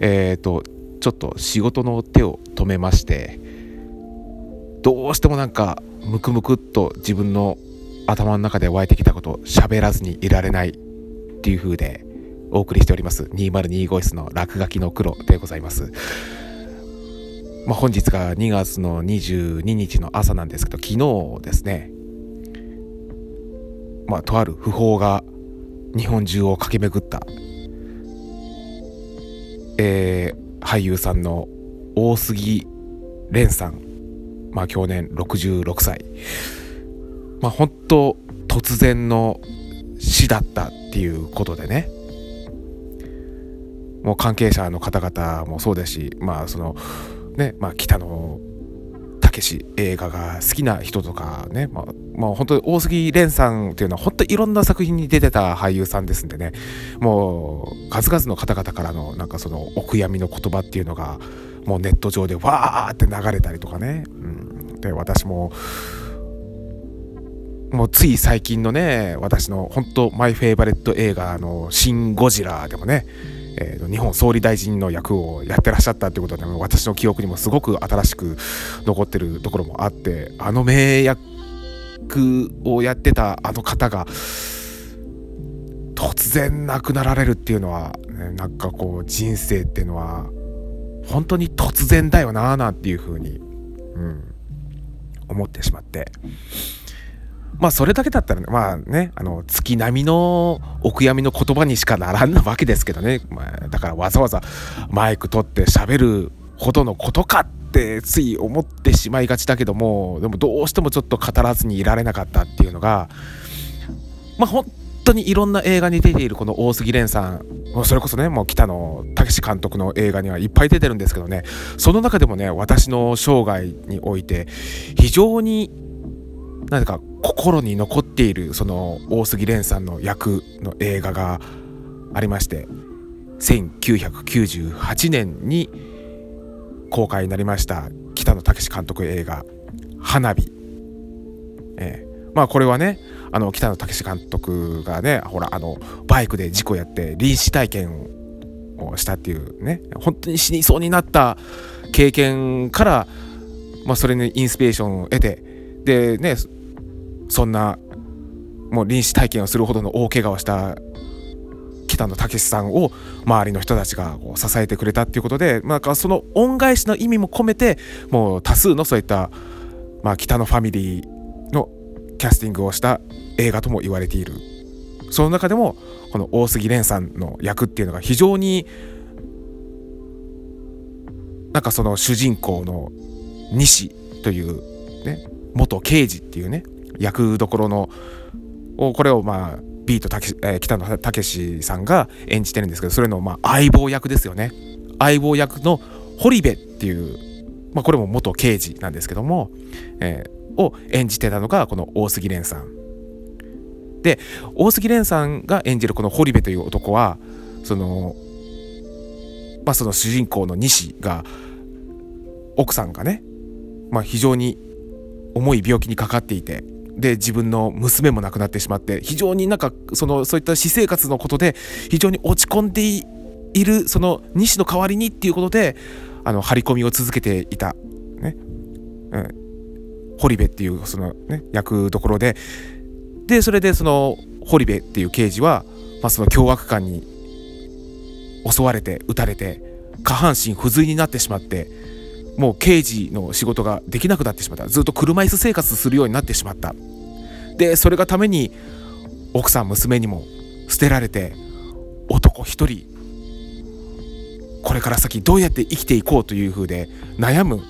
えっ、ー、とちょっと仕事の手を止めましてどうしてもなんかムクムクっと自分の頭の中で湧いてきたこと喋らずにいられないっていう風でお送りしております202号室の落書きの黒でございます。まあ、本日が2月の22日の朝なんですけど昨日ですねまあとある訃報が日本中を駆け巡ったえー、俳優さんの大杉蓮さん。まあ去年66歳。まあ本当突然の死だったっていうことでね。もう関係者の方々もそうですしまあそのねまあ北野武映画が好きな人とかね、まあ、まあ、本当に大杉蓮さんっていうのは本当にいろんな作品に出てた俳優さんですんでねもう数々の方々からのなんかそのお悔やみの言葉っていうのがもうネット上でわーって流れたりとかね、うん、で私ももうつい最近のね私の本当マイフェイバレット映画の「シン・ゴジラ」でもねえー、日本総理大臣の役をやってらっしゃったってことで私の記憶にもすごく新しく残ってるところもあってあの名役をやってたあの方が突然亡くなられるっていうのは、ね、なんかこう人生っていうのは本当に突然だよななんていうふうに、うん、思ってしまって。まあそれだけだったら、ね、まあね、あの月並みのお悔やみの言葉にしかならんわけですけどね、まあ、だからわざわざマイク取って喋るほどのことかってつい思ってしまいがちだけどもでもどうしてもちょっと語らずにいられなかったっていうのがまあ本当にいろんな映画に出ているこの大杉蓮さんそれこそねもう北野武監督の映画にはいっぱい出てるんですけどねその中でもね私の生涯において非常に何か心に残っているその大杉蓮さんの役の映画がありまして1998年に公開になりました北野武監督映画「花火」えー、まあこれはねあの北野武監督がねほらあのバイクで事故やって臨死体験をしたっていうね本当に死にそうになった経験から、まあ、それにインスピレーションを得てでねそんなもう臨死体験をするほどの大怪我をした北野武さんを周りの人たちがこう支えてくれたっていうことで、まあ、その恩返しの意味も込めてもう多数のそういった、まあ、北野ファミリーのキャスティングをした映画とも言われている。その中でもこの大杉蓮さんの役っていうのが非常になんかその主人公の西というね元刑事っていうね役どころのこれをまあビートたけ、えー、北野武さんが演じてるんですけどそれのまあ相棒役ですよね。相棒役の堀部っていう、まあ、これも元刑事なんですけども、えー、を演じてたのがこの大杉蓮さん。で大杉蓮さんが演じるこの堀部という男はそのまあその主人公の西が奥さんがね、まあ、非常に重い病気にかかっていてで自分の娘も亡くなってしまって非常になんかそのそういった私生活のことで非常に落ち込んでいるその西の代わりにっていうことであの張り込みを続けていた、ね。うん、堀部っていうその、ね、役どころで。でそれでその堀部っていう刑事は、まあ、その凶悪犯に襲われて撃たれて下半身不随になってしまってもう刑事の仕事ができなくなってしまった。ずっと車椅子生活するようになってしまった。でそれがために奥さん娘にも捨てられて男一人これから先どうやって生きていこうというふうで悩む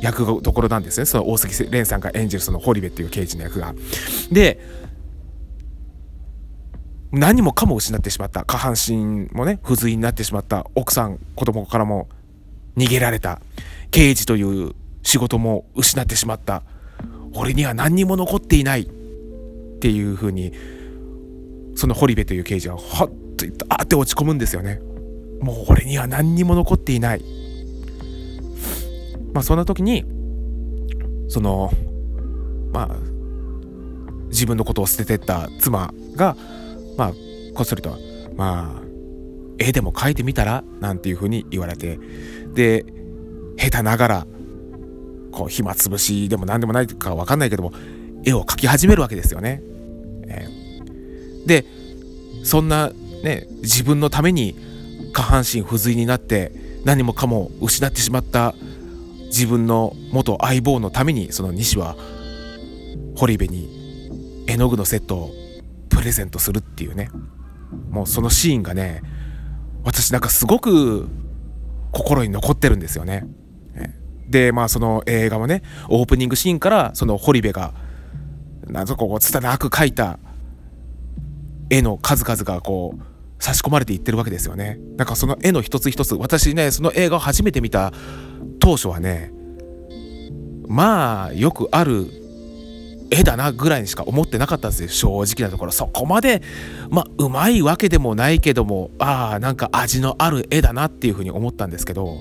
役どころなんですね。その大杉蓮さんが演じるその堀部っていう刑事の役が。で何もかも失ってしまった。下半身もね不随になってしまった奥さん子供からも逃げられた。刑事という仕事も失ってしまった。俺には何にも残っていない。っていうふうにその堀部という刑事ははっとあって落ち込むんですよね。もう俺には何にも残っていない。まあそんな時にそのまあ自分のことを捨ててった妻がまあこっそりとまあ絵でも描いてみたら？なんていうふうに言われて。で下手ながらこう暇つぶしでも何でもないか分かんないけども絵を描き始めるわけですよね。えー、でそんなね自分のために下半身不随になって何もかも失ってしまった自分の元相棒のためにその西は堀部に絵の具のセットをプレゼントするっていうねもうそのシーンがね私なんかすごく心に残ってるんですよね。でまあその映画もねオープニングシーンからその堀部が謎こう拙く描いた絵の数々がこう差し込まれていってるわけですよね。なんかその絵の一つ一つ私ねその映画を初めて見た当初はねまあよくある絵だなぐらいにしか思ってなかったんですよ正直なところ。そこまでまあうまいわけでもないけどもああなんか味のある絵だなっていうふうに思ったんですけど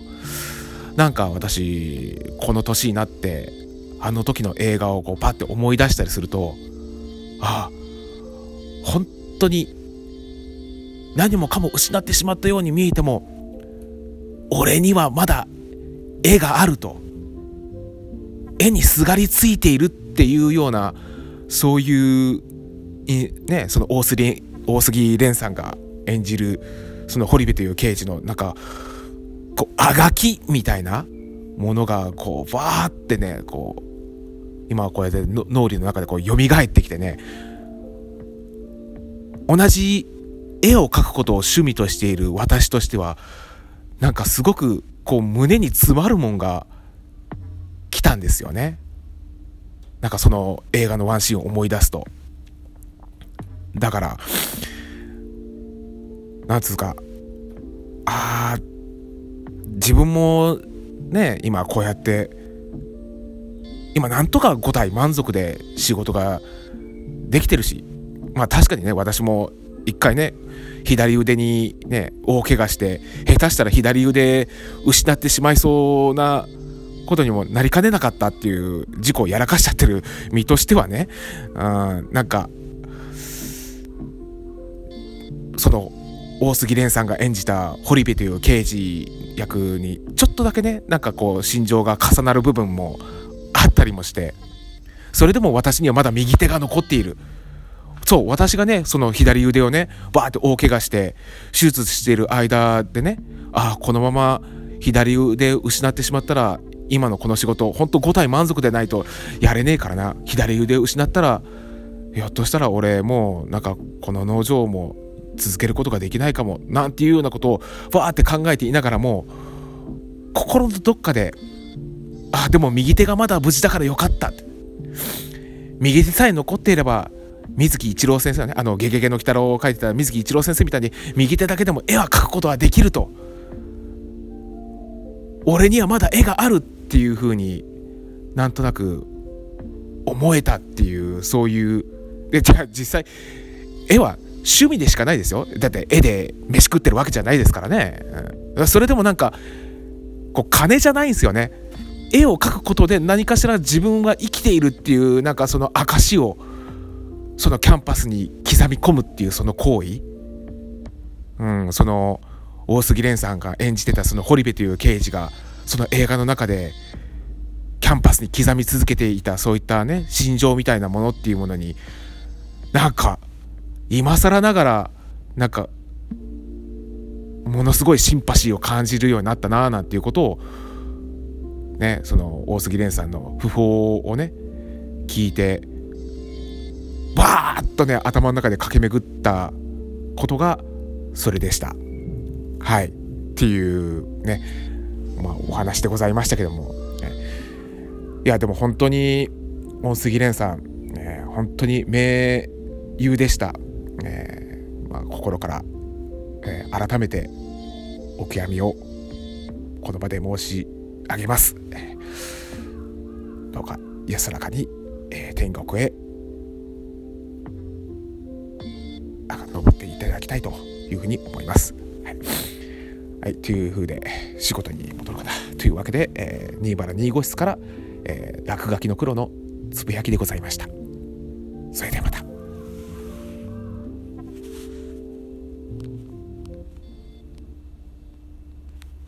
なんか私この年になってあの時の映画をこうパッて思い出したりするとああ本当に何もかも失ってしまったように見えても俺にはまだ絵があると。絵にすがりついているってていうようなそういうねその大杉大杉蓮さんが演じるその堀部という刑事のなんかこうあがきみたいなものがこうバーってねこう今はこれで脳裏の中でこう蘇ってきてね同じ絵を描くことを趣味としている私としてはなんかすごくこう胸に詰まるもんが来たんですよね。なんかその映画のワンシーンを思い出すと。だからなんつうかあ自分もね今こうやって今なんとか5体満足で仕事ができてるしまあ確かにね私も一回ね左腕にね大怪我して下手したら左腕失ってしまいそうなことにもなりかねなかったっていう事故をやらかしちゃってる身としてはね、うん、なんかその大杉蓮さんが演じた堀部という刑事役にちょっとだけねなんかこう心情が重なる部分もあったりもして。それでも私にはまだ右手が残っている。そう私がねその左腕をねバーって大怪我して手術している間でねああこのまま左腕失ってしまったら今のこの仕事ほんと5体満足でないとやれねえからな。左腕失ったらひょっとしたら俺もうなんかこの農場も続けることができないかも。なんていうようなことをわーって考えていながらも心のどっかであでも右手がまだ無事だからよかった。右手さえ残っていれば水木一郎先生はねあの「ゲゲゲの鬼太郎」を描いてた水木一郎先生みたいに右手だけでも絵は描くことはできると。俺にはまだ絵がある。ってていう風になんとなく思えたっていうそういうでじゃあ実際絵は趣味でしかないですよ。だって絵で飯食ってるわけじゃないですからね、うん、それでもなんかこう金じゃないんですよね。絵を描くことで何かしら自分は生きているっていうなんかその証をそのキャンバスに刻み込むっていうその行為。うん。その大杉蓮さんが演じてたその堀部という刑事がその映画の中でキャンバスに刻み続けていたそういったね心情みたいなものっていうものになんか今更ながらなんかものすごいシンパシーを感じるようになったななんていうことをねその大杉蓮さんの訃報をね聞いてバーッとね頭の中で駆け巡ったことがそれでした。はいっていうね、まあ、お話でございましたけども、ね、いやでも本当に大杉蓮さん、ね、本当に名優でした。えー、まあ、心から、えー、改めてお悔やみをこの場で申し上げます。どうか安らかに、えー、天国へ登っていただきたいというふうに思います。はい、はい、という風で仕事に戻るかなというわけで、えー、新原2号室から、えー、落書きの黒のつぶやきでございました。それではまた。